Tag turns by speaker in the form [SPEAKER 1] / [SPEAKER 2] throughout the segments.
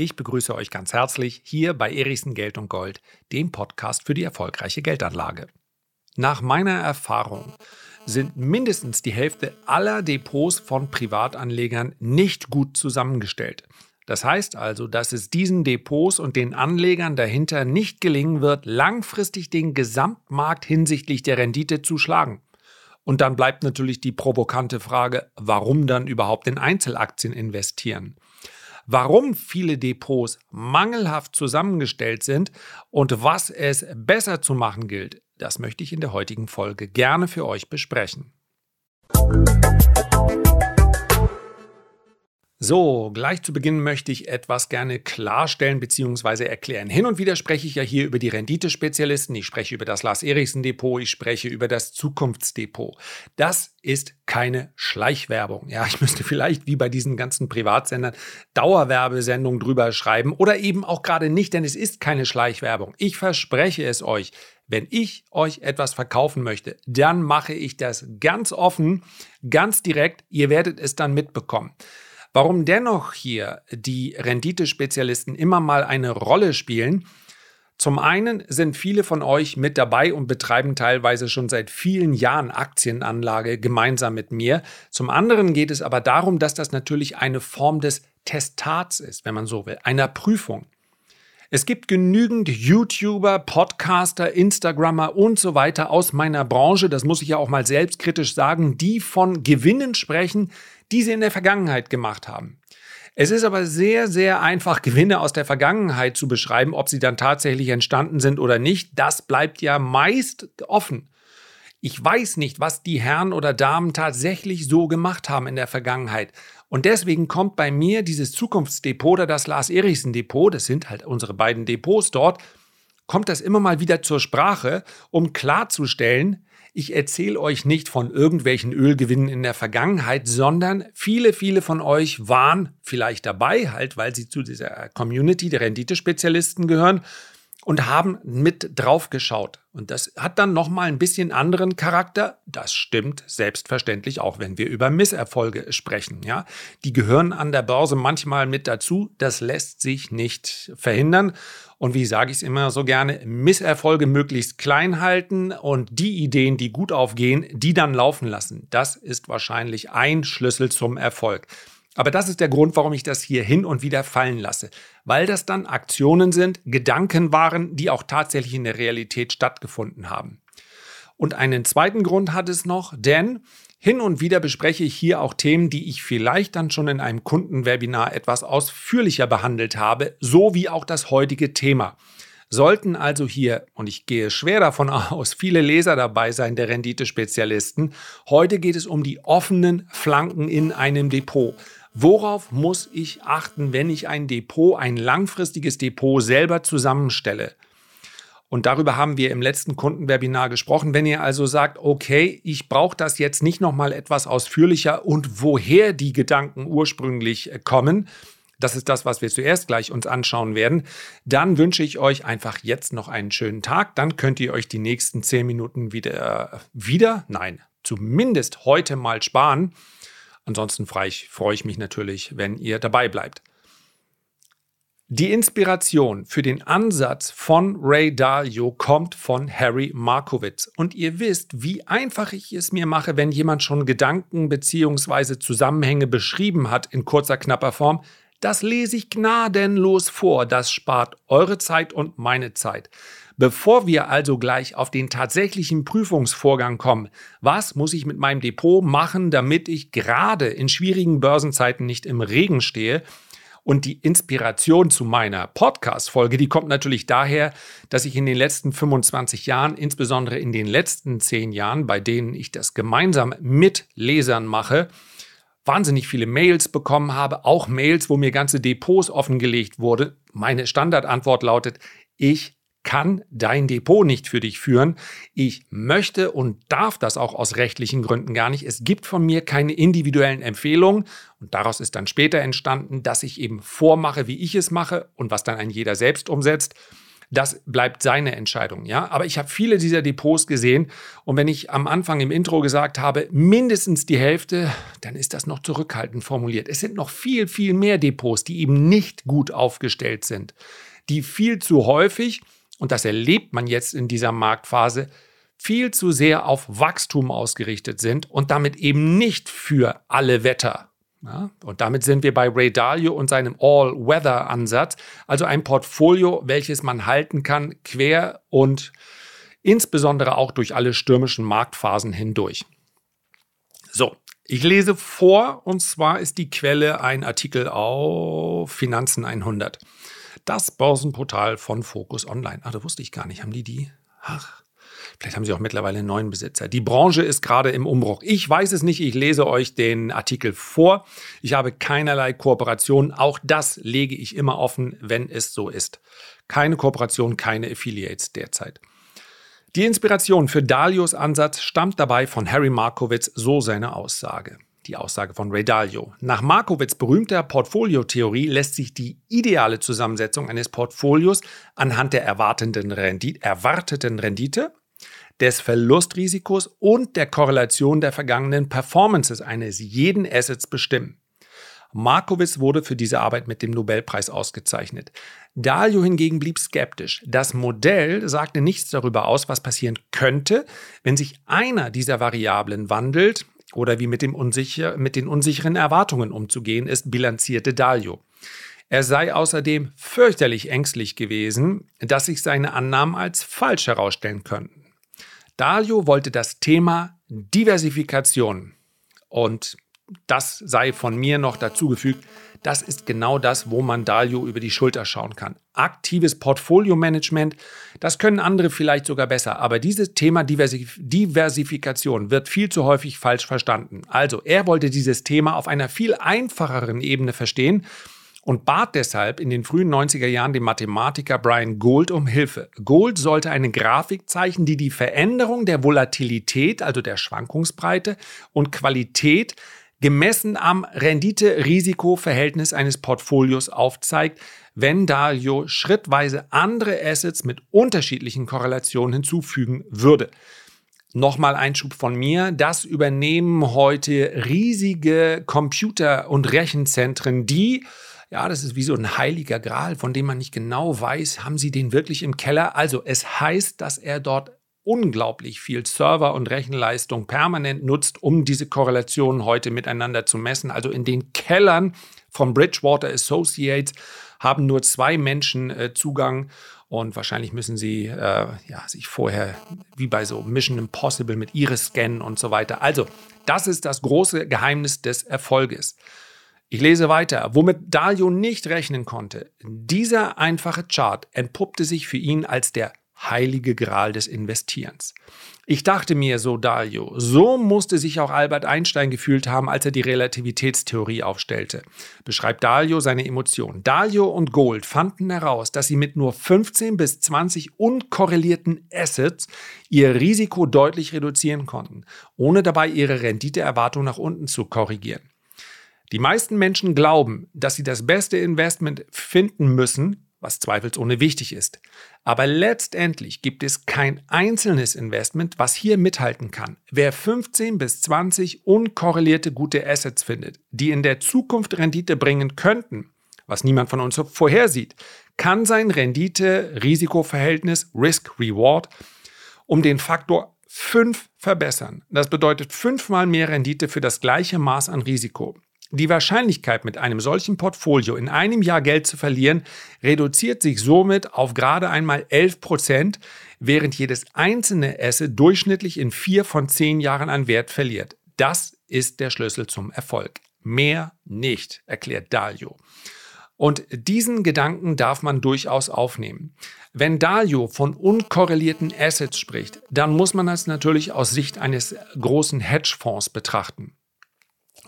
[SPEAKER 1] Ich begrüße euch ganz herzlich hier bei Erichsen Geld und Gold, dem Podcast für die erfolgreiche Geldanlage. Nach meiner Erfahrung sind mindestens die Hälfte aller Depots von Privatanlegern nicht gut zusammengestellt. Das heißt also, dass es diesen Depots und den Anlegern dahinter nicht gelingen wird, langfristig den Gesamtmarkt hinsichtlich der Rendite zu schlagen. Und dann bleibt natürlich die provokante Frage, warum dann überhaupt in Einzelaktien investieren? Warum viele Depots mangelhaft zusammengestellt sind und was es besser zu machen gilt, das möchte ich in der heutigen Folge gerne für euch besprechen. So, gleich zu Beginn möchte ich etwas gerne klarstellen bzw. erklären. Hin und wieder spreche ich ja hier über die Renditespezialisten, ich spreche über das Lars Eriksen Depot, ich spreche über das Zukunftsdepot. Das ist keine Schleichwerbung. Ja, ich müsste vielleicht wie bei diesen ganzen Privatsendern Dauerwerbesendungen drüber schreiben oder eben auch gerade nicht, denn es ist keine Schleichwerbung. Ich verspreche es euch. Wenn ich euch etwas verkaufen möchte, dann mache ich das ganz offen, ganz direkt. Ihr werdet es dann mitbekommen. Warum dennoch hier die Renditespezialisten immer mal eine Rolle spielen, zum einen sind viele von euch mit dabei und betreiben teilweise schon seit vielen Jahren Aktienanlage gemeinsam mit mir. Zum anderen geht es aber darum, dass das natürlich eine Form des Testats ist, wenn man so will, einer Prüfung. Es gibt genügend YouTuber, Podcaster, Instagrammer und so weiter aus meiner Branche, das muss ich ja auch mal selbstkritisch sagen, die von Gewinnen sprechen, die sie in der Vergangenheit gemacht haben. Es ist aber sehr, sehr einfach, Gewinne aus der Vergangenheit zu beschreiben, ob sie dann tatsächlich entstanden sind oder nicht. Das bleibt ja meist offen. Ich weiß nicht, was die Herren oder Damen tatsächlich so gemacht haben in der Vergangenheit. Und deswegen kommt bei mir dieses Zukunftsdepot oder das Lars Erichsen Depot, das sind halt unsere beiden Depots dort, kommt das immer mal wieder zur Sprache, um klarzustellen, ich erzähle euch nicht von irgendwelchen Ölgewinnen in der Vergangenheit, sondern viele, viele von euch waren vielleicht dabei, halt, weil sie zu dieser Community der Renditespezialisten gehören und haben mit drauf geschaut. Und das hat dann nochmal ein bisschen anderen Charakter. Das stimmt selbstverständlich auch, wenn wir über Misserfolge sprechen. Ja, die gehören an der Börse manchmal mit dazu. Das lässt sich nicht verhindern. Und wie sage ich es immer so gerne, Misserfolge möglichst klein halten und die Ideen, die gut aufgehen, die dann laufen lassen. Das ist wahrscheinlich ein Schlüssel zum Erfolg. Aber das ist der Grund, warum ich das hier hin und wieder fallen lasse. Weil das dann Aktionen sind, Gedanken waren, die auch tatsächlich in der Realität stattgefunden haben. Und einen zweiten Grund hat es noch, denn hin und wieder bespreche ich hier auch Themen, die ich vielleicht dann schon in einem Kundenwebinar etwas ausführlicher behandelt habe, so wie auch das heutige Thema. Sollten also hier, und ich gehe schwer davon aus, viele Leser dabei sein der Renditespezialisten, heute geht es um die offenen Flanken in einem Depot. Worauf muss ich achten, wenn ich ein Depot, ein langfristiges Depot selber zusammenstelle? Und darüber haben wir im letzten Kundenwebinar gesprochen. Wenn ihr also sagt, okay, ich brauche das jetzt nicht nochmal etwas ausführlicher und woher die Gedanken ursprünglich äh, kommen, das ist das, was wir zuerst gleich uns anschauen werden. Dann wünsche ich euch einfach jetzt noch einen schönen Tag. Dann könnt ihr euch die nächsten zehn Minuten wieder, äh, wieder, nein, zumindest heute mal sparen. Ansonsten freue ich, freue ich mich natürlich, wenn ihr dabei bleibt. Die Inspiration für den Ansatz von Ray Dalio kommt von Harry Markowitz. Und ihr wisst, wie einfach ich es mir mache, wenn jemand schon Gedanken bzw. Zusammenhänge beschrieben hat in kurzer, knapper Form. Das lese ich gnadenlos vor. Das spart eure Zeit und meine Zeit. Bevor wir also gleich auf den tatsächlichen Prüfungsvorgang kommen, was muss ich mit meinem Depot machen, damit ich gerade in schwierigen Börsenzeiten nicht im Regen stehe, und die Inspiration zu meiner Podcast-Folge, die kommt natürlich daher, dass ich in den letzten 25 Jahren, insbesondere in den letzten 10 Jahren, bei denen ich das gemeinsam mit Lesern mache, wahnsinnig viele Mails bekommen habe, auch Mails, wo mir ganze Depots offengelegt wurde. Meine Standardantwort lautet, ich kann dein Depot nicht für dich führen. Ich möchte und darf das auch aus rechtlichen Gründen gar nicht. Es gibt von mir keine individuellen Empfehlungen und daraus ist dann später entstanden, dass ich eben vormache, wie ich es mache und was dann ein jeder selbst umsetzt. Das bleibt seine Entscheidung, ja. Aber ich habe viele dieser Depots gesehen und wenn ich am Anfang im Intro gesagt habe, mindestens die Hälfte, dann ist das noch zurückhaltend formuliert. Es sind noch viel, viel mehr Depots, die eben nicht gut aufgestellt sind, die viel zu häufig, und das erlebt man jetzt in dieser Marktphase, viel zu sehr auf Wachstum ausgerichtet sind und damit eben nicht für alle Wetter. Ja, und damit sind wir bei Ray Dalio und seinem All-Weather-Ansatz, also ein Portfolio, welches man halten kann, quer und insbesondere auch durch alle stürmischen Marktphasen hindurch. So, ich lese vor und zwar ist die Quelle ein Artikel auf Finanzen 100. Das Börsenportal von Focus Online. Ah, da wusste ich gar nicht. Haben die die? Ach, Vielleicht haben sie auch mittlerweile einen neuen Besitzer. Die Branche ist gerade im Umbruch. Ich weiß es nicht. Ich lese euch den Artikel vor. Ich habe keinerlei Kooperation. Auch das lege ich immer offen, wenn es so ist. Keine Kooperation, keine Affiliates derzeit. Die Inspiration für Dalios Ansatz stammt dabei von Harry Markowitz, so seine Aussage. Die Aussage von Ray Dalio. Nach Markowitz berühmter Portfoliotheorie lässt sich die ideale Zusammensetzung eines Portfolios anhand der erwarteten Rendite, erwarteten Rendite des Verlustrisikos und der Korrelation der vergangenen Performances eines jeden Assets bestimmen. Markowitz wurde für diese Arbeit mit dem Nobelpreis ausgezeichnet. Dalio hingegen blieb skeptisch. Das Modell sagte nichts darüber aus, was passieren könnte, wenn sich einer dieser Variablen wandelt oder wie mit, dem unsicher, mit den unsicheren Erwartungen umzugehen ist, bilanzierte Dalio. Er sei außerdem fürchterlich ängstlich gewesen, dass sich seine Annahmen als falsch herausstellen könnten. Dalio wollte das Thema Diversifikation und das sei von mir noch dazugefügt. Das ist genau das, wo man Dalio über die Schulter schauen kann. Aktives Portfolio-Management, das können andere vielleicht sogar besser, aber dieses Thema Diversif Diversifikation wird viel zu häufig falsch verstanden. Also, er wollte dieses Thema auf einer viel einfacheren Ebene verstehen und bat deshalb in den frühen 90er Jahren den Mathematiker Brian Gould um Hilfe. Gould sollte eine Grafik zeichnen, die die Veränderung der Volatilität, also der Schwankungsbreite und Qualität gemessen am Rendite-Risiko-Verhältnis eines Portfolios aufzeigt, wenn Dalio schrittweise andere Assets mit unterschiedlichen Korrelationen hinzufügen würde. Nochmal Einschub von mir. Das übernehmen heute riesige Computer- und Rechenzentren, die ja, das ist wie so ein heiliger Gral, von dem man nicht genau weiß, haben sie den wirklich im Keller? Also es heißt, dass er dort unglaublich viel Server- und Rechenleistung permanent nutzt, um diese Korrelationen heute miteinander zu messen. Also in den Kellern von Bridgewater Associates haben nur zwei Menschen äh, Zugang und wahrscheinlich müssen sie äh, ja, sich vorher, wie bei so Mission Impossible, mit Iris scannen und so weiter. Also, das ist das große Geheimnis des Erfolges. Ich lese weiter. Womit Dalio nicht rechnen konnte, dieser einfache Chart entpuppte sich für ihn als der heilige Gral des Investierens. Ich dachte mir, so Dalio, so musste sich auch Albert Einstein gefühlt haben, als er die Relativitätstheorie aufstellte. Beschreibt Dalio seine Emotionen. Dalio und Gold fanden heraus, dass sie mit nur 15 bis 20 unkorrelierten Assets ihr Risiko deutlich reduzieren konnten, ohne dabei ihre Renditeerwartung nach unten zu korrigieren. Die meisten Menschen glauben, dass sie das beste Investment finden müssen, was zweifelsohne wichtig ist. Aber letztendlich gibt es kein einzelnes Investment, was hier mithalten kann. Wer 15 bis 20 unkorrelierte gute Assets findet, die in der Zukunft Rendite bringen könnten, was niemand von uns vorhersieht, kann sein Rendite-Risikoverhältnis Risk-Reward um den Faktor 5 verbessern. Das bedeutet fünfmal mehr Rendite für das gleiche Maß an Risiko. Die Wahrscheinlichkeit, mit einem solchen Portfolio in einem Jahr Geld zu verlieren, reduziert sich somit auf gerade einmal 11 Prozent, während jedes einzelne Asset durchschnittlich in vier von zehn Jahren an Wert verliert. Das ist der Schlüssel zum Erfolg. Mehr nicht, erklärt Dalio. Und diesen Gedanken darf man durchaus aufnehmen. Wenn Dalio von unkorrelierten Assets spricht, dann muss man das natürlich aus Sicht eines großen Hedgefonds betrachten.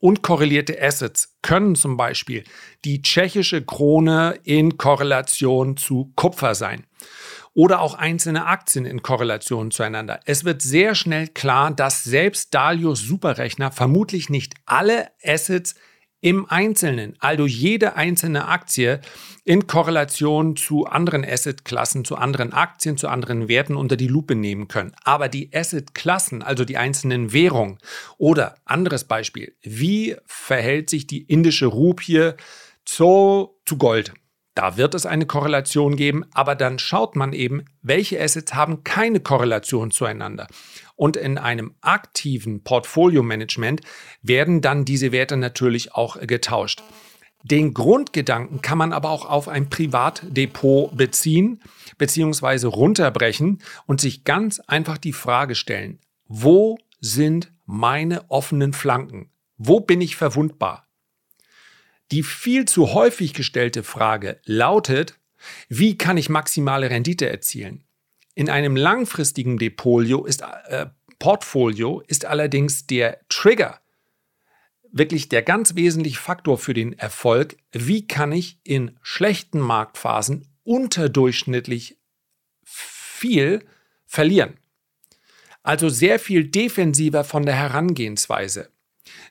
[SPEAKER 1] Unkorrelierte Assets können zum Beispiel die tschechische Krone in Korrelation zu Kupfer sein oder auch einzelne Aktien in Korrelation zueinander. Es wird sehr schnell klar, dass selbst Dalios Superrechner vermutlich nicht alle Assets im Einzelnen, also jede einzelne Aktie in Korrelation zu anderen Assetklassen, zu anderen Aktien, zu anderen Werten unter die Lupe nehmen können. Aber die Assetklassen, also die einzelnen Währungen oder anderes Beispiel, wie verhält sich die indische Rupie zu, zu Gold? Da wird es eine Korrelation geben, aber dann schaut man eben, welche Assets haben keine Korrelation zueinander. Und in einem aktiven Portfolio-Management werden dann diese Werte natürlich auch getauscht. Den Grundgedanken kann man aber auch auf ein Privatdepot beziehen bzw. runterbrechen und sich ganz einfach die Frage stellen, wo sind meine offenen Flanken? Wo bin ich verwundbar? Die viel zu häufig gestellte Frage lautet, wie kann ich maximale Rendite erzielen? In einem langfristigen Depolio ist, äh, Portfolio ist allerdings der Trigger wirklich der ganz wesentliche Faktor für den Erfolg. Wie kann ich in schlechten Marktphasen unterdurchschnittlich viel verlieren? Also sehr viel defensiver von der Herangehensweise.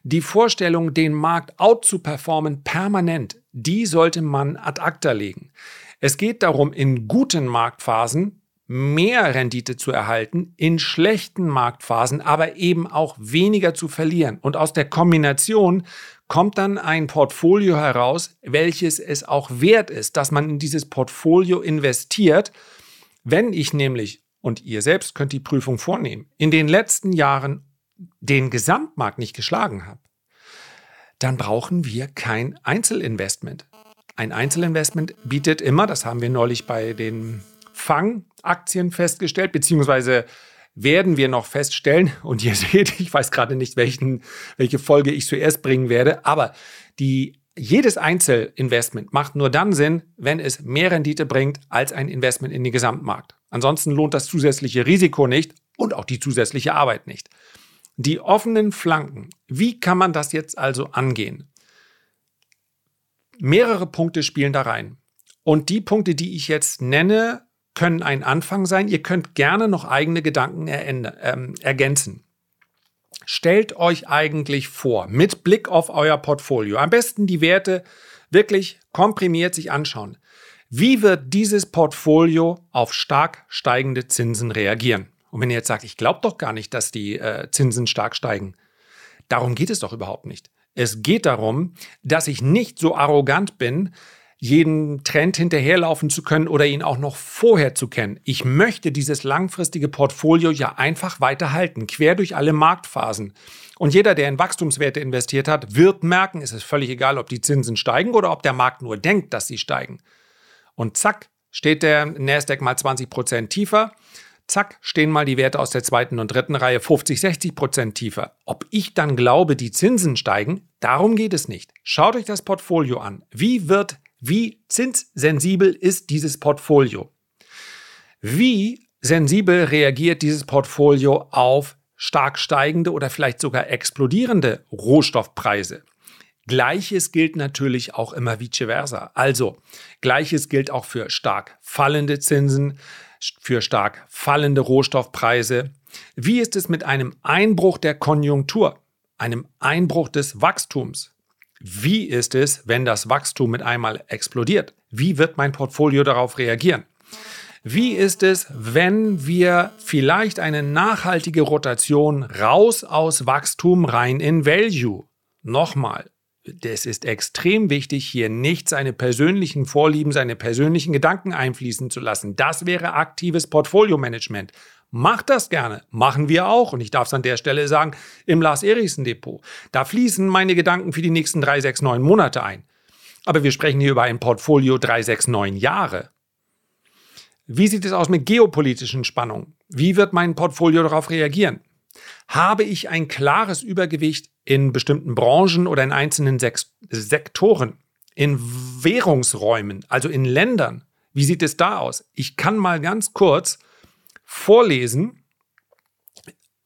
[SPEAKER 1] Die Vorstellung, den Markt out zu performen permanent, die sollte man ad acta legen. Es geht darum, in guten Marktphasen mehr Rendite zu erhalten, in schlechten Marktphasen aber eben auch weniger zu verlieren. Und aus der Kombination kommt dann ein Portfolio heraus, welches es auch wert ist, dass man in dieses Portfolio investiert. Wenn ich nämlich, und ihr selbst könnt die Prüfung vornehmen, in den letzten Jahren den Gesamtmarkt nicht geschlagen habe, dann brauchen wir kein Einzelinvestment. Ein Einzelinvestment bietet immer, das haben wir neulich bei den Fang-Aktien festgestellt, beziehungsweise werden wir noch feststellen, und ihr seht, ich weiß gerade nicht, welchen, welche Folge ich zuerst bringen werde, aber die, jedes Einzelinvestment macht nur dann Sinn, wenn es mehr Rendite bringt als ein Investment in den Gesamtmarkt. Ansonsten lohnt das zusätzliche Risiko nicht und auch die zusätzliche Arbeit nicht. Die offenen Flanken. Wie kann man das jetzt also angehen? Mehrere Punkte spielen da rein. Und die Punkte, die ich jetzt nenne, können ein Anfang sein. Ihr könnt gerne noch eigene Gedanken ähm, ergänzen. Stellt euch eigentlich vor, mit Blick auf euer Portfolio, am besten die Werte wirklich komprimiert sich anschauen. Wie wird dieses Portfolio auf stark steigende Zinsen reagieren? Und wenn ihr jetzt sagt, ich glaube doch gar nicht, dass die äh, Zinsen stark steigen, darum geht es doch überhaupt nicht. Es geht darum, dass ich nicht so arrogant bin, jeden Trend hinterherlaufen zu können oder ihn auch noch vorher zu kennen. Ich möchte dieses langfristige Portfolio ja einfach weiterhalten, quer durch alle Marktphasen. Und jeder, der in Wachstumswerte investiert hat, wird merken, es ist völlig egal, ob die Zinsen steigen oder ob der Markt nur denkt, dass sie steigen. Und zack, steht der Nasdaq mal 20 Prozent tiefer zack, stehen mal die Werte aus der zweiten und dritten Reihe 50, 60 Prozent tiefer. Ob ich dann glaube, die Zinsen steigen, darum geht es nicht. Schaut euch das Portfolio an. Wie wird, wie zinssensibel ist dieses Portfolio? Wie sensibel reagiert dieses Portfolio auf stark steigende oder vielleicht sogar explodierende Rohstoffpreise? Gleiches gilt natürlich auch immer vice versa. Also, gleiches gilt auch für stark fallende Zinsen, für stark fallende Rohstoffpreise? Wie ist es mit einem Einbruch der Konjunktur, einem Einbruch des Wachstums? Wie ist es, wenn das Wachstum mit einmal explodiert? Wie wird mein Portfolio darauf reagieren? Wie ist es, wenn wir vielleicht eine nachhaltige Rotation raus aus Wachstum rein in Value? Nochmal, es ist extrem wichtig, hier nicht seine persönlichen Vorlieben, seine persönlichen Gedanken einfließen zu lassen. Das wäre aktives Portfolio-Management. Macht das gerne. Machen wir auch. Und ich darf es an der Stelle sagen, im Lars Erichsen Depot. Da fließen meine Gedanken für die nächsten drei, sechs, neun Monate ein. Aber wir sprechen hier über ein Portfolio drei, sechs, neun Jahre. Wie sieht es aus mit geopolitischen Spannungen? Wie wird mein Portfolio darauf reagieren? Habe ich ein klares Übergewicht in bestimmten Branchen oder in einzelnen Sek Sektoren, in Währungsräumen, also in Ländern? Wie sieht es da aus? Ich kann mal ganz kurz vorlesen.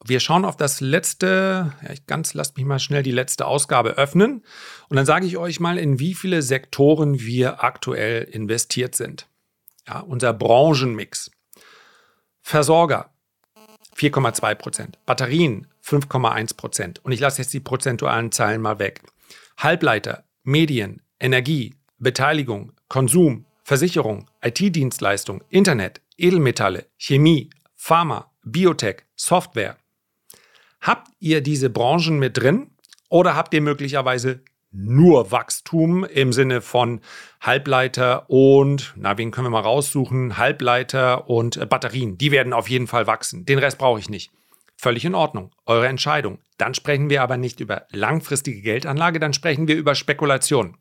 [SPEAKER 1] Wir schauen auf das letzte, ja, ich ganz lasst mich mal schnell die letzte Ausgabe öffnen und dann sage ich euch mal, in wie viele Sektoren wir aktuell investiert sind. Ja, unser Branchenmix. Versorger 4,2 Prozent. Batterien 5,1 Prozent. Und ich lasse jetzt die prozentualen Zahlen mal weg. Halbleiter, Medien, Energie, Beteiligung, Konsum, Versicherung, IT-Dienstleistung, Internet, Edelmetalle, Chemie, Pharma, Biotech, Software. Habt ihr diese Branchen mit drin oder habt ihr möglicherweise nur Wachstum im Sinne von Halbleiter und, na, wen können wir mal raussuchen? Halbleiter und äh, Batterien. Die werden auf jeden Fall wachsen. Den Rest brauche ich nicht. Völlig in Ordnung. Eure Entscheidung. Dann sprechen wir aber nicht über langfristige Geldanlage, dann sprechen wir über Spekulation.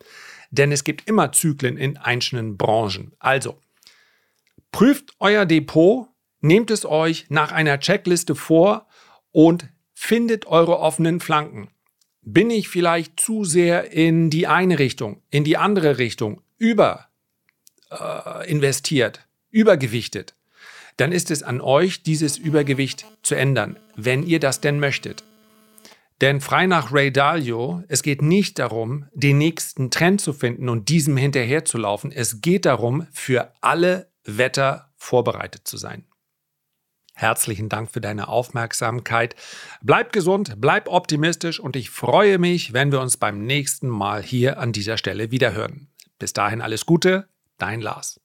[SPEAKER 1] Denn es gibt immer Zyklen in einzelnen Branchen. Also, prüft euer Depot, nehmt es euch nach einer Checkliste vor und findet eure offenen Flanken. Bin ich vielleicht zu sehr in die eine Richtung, in die andere Richtung über äh, investiert, übergewichtet, dann ist es an euch, dieses Übergewicht zu ändern, wenn ihr das denn möchtet. Denn frei nach Ray Dalio, es geht nicht darum, den nächsten Trend zu finden und diesem hinterherzulaufen. Es geht darum, für alle Wetter vorbereitet zu sein. Herzlichen Dank für deine Aufmerksamkeit. Bleib gesund, bleib optimistisch und ich freue mich, wenn wir uns beim nächsten Mal hier an dieser Stelle wiederhören. Bis dahin alles Gute, dein Lars.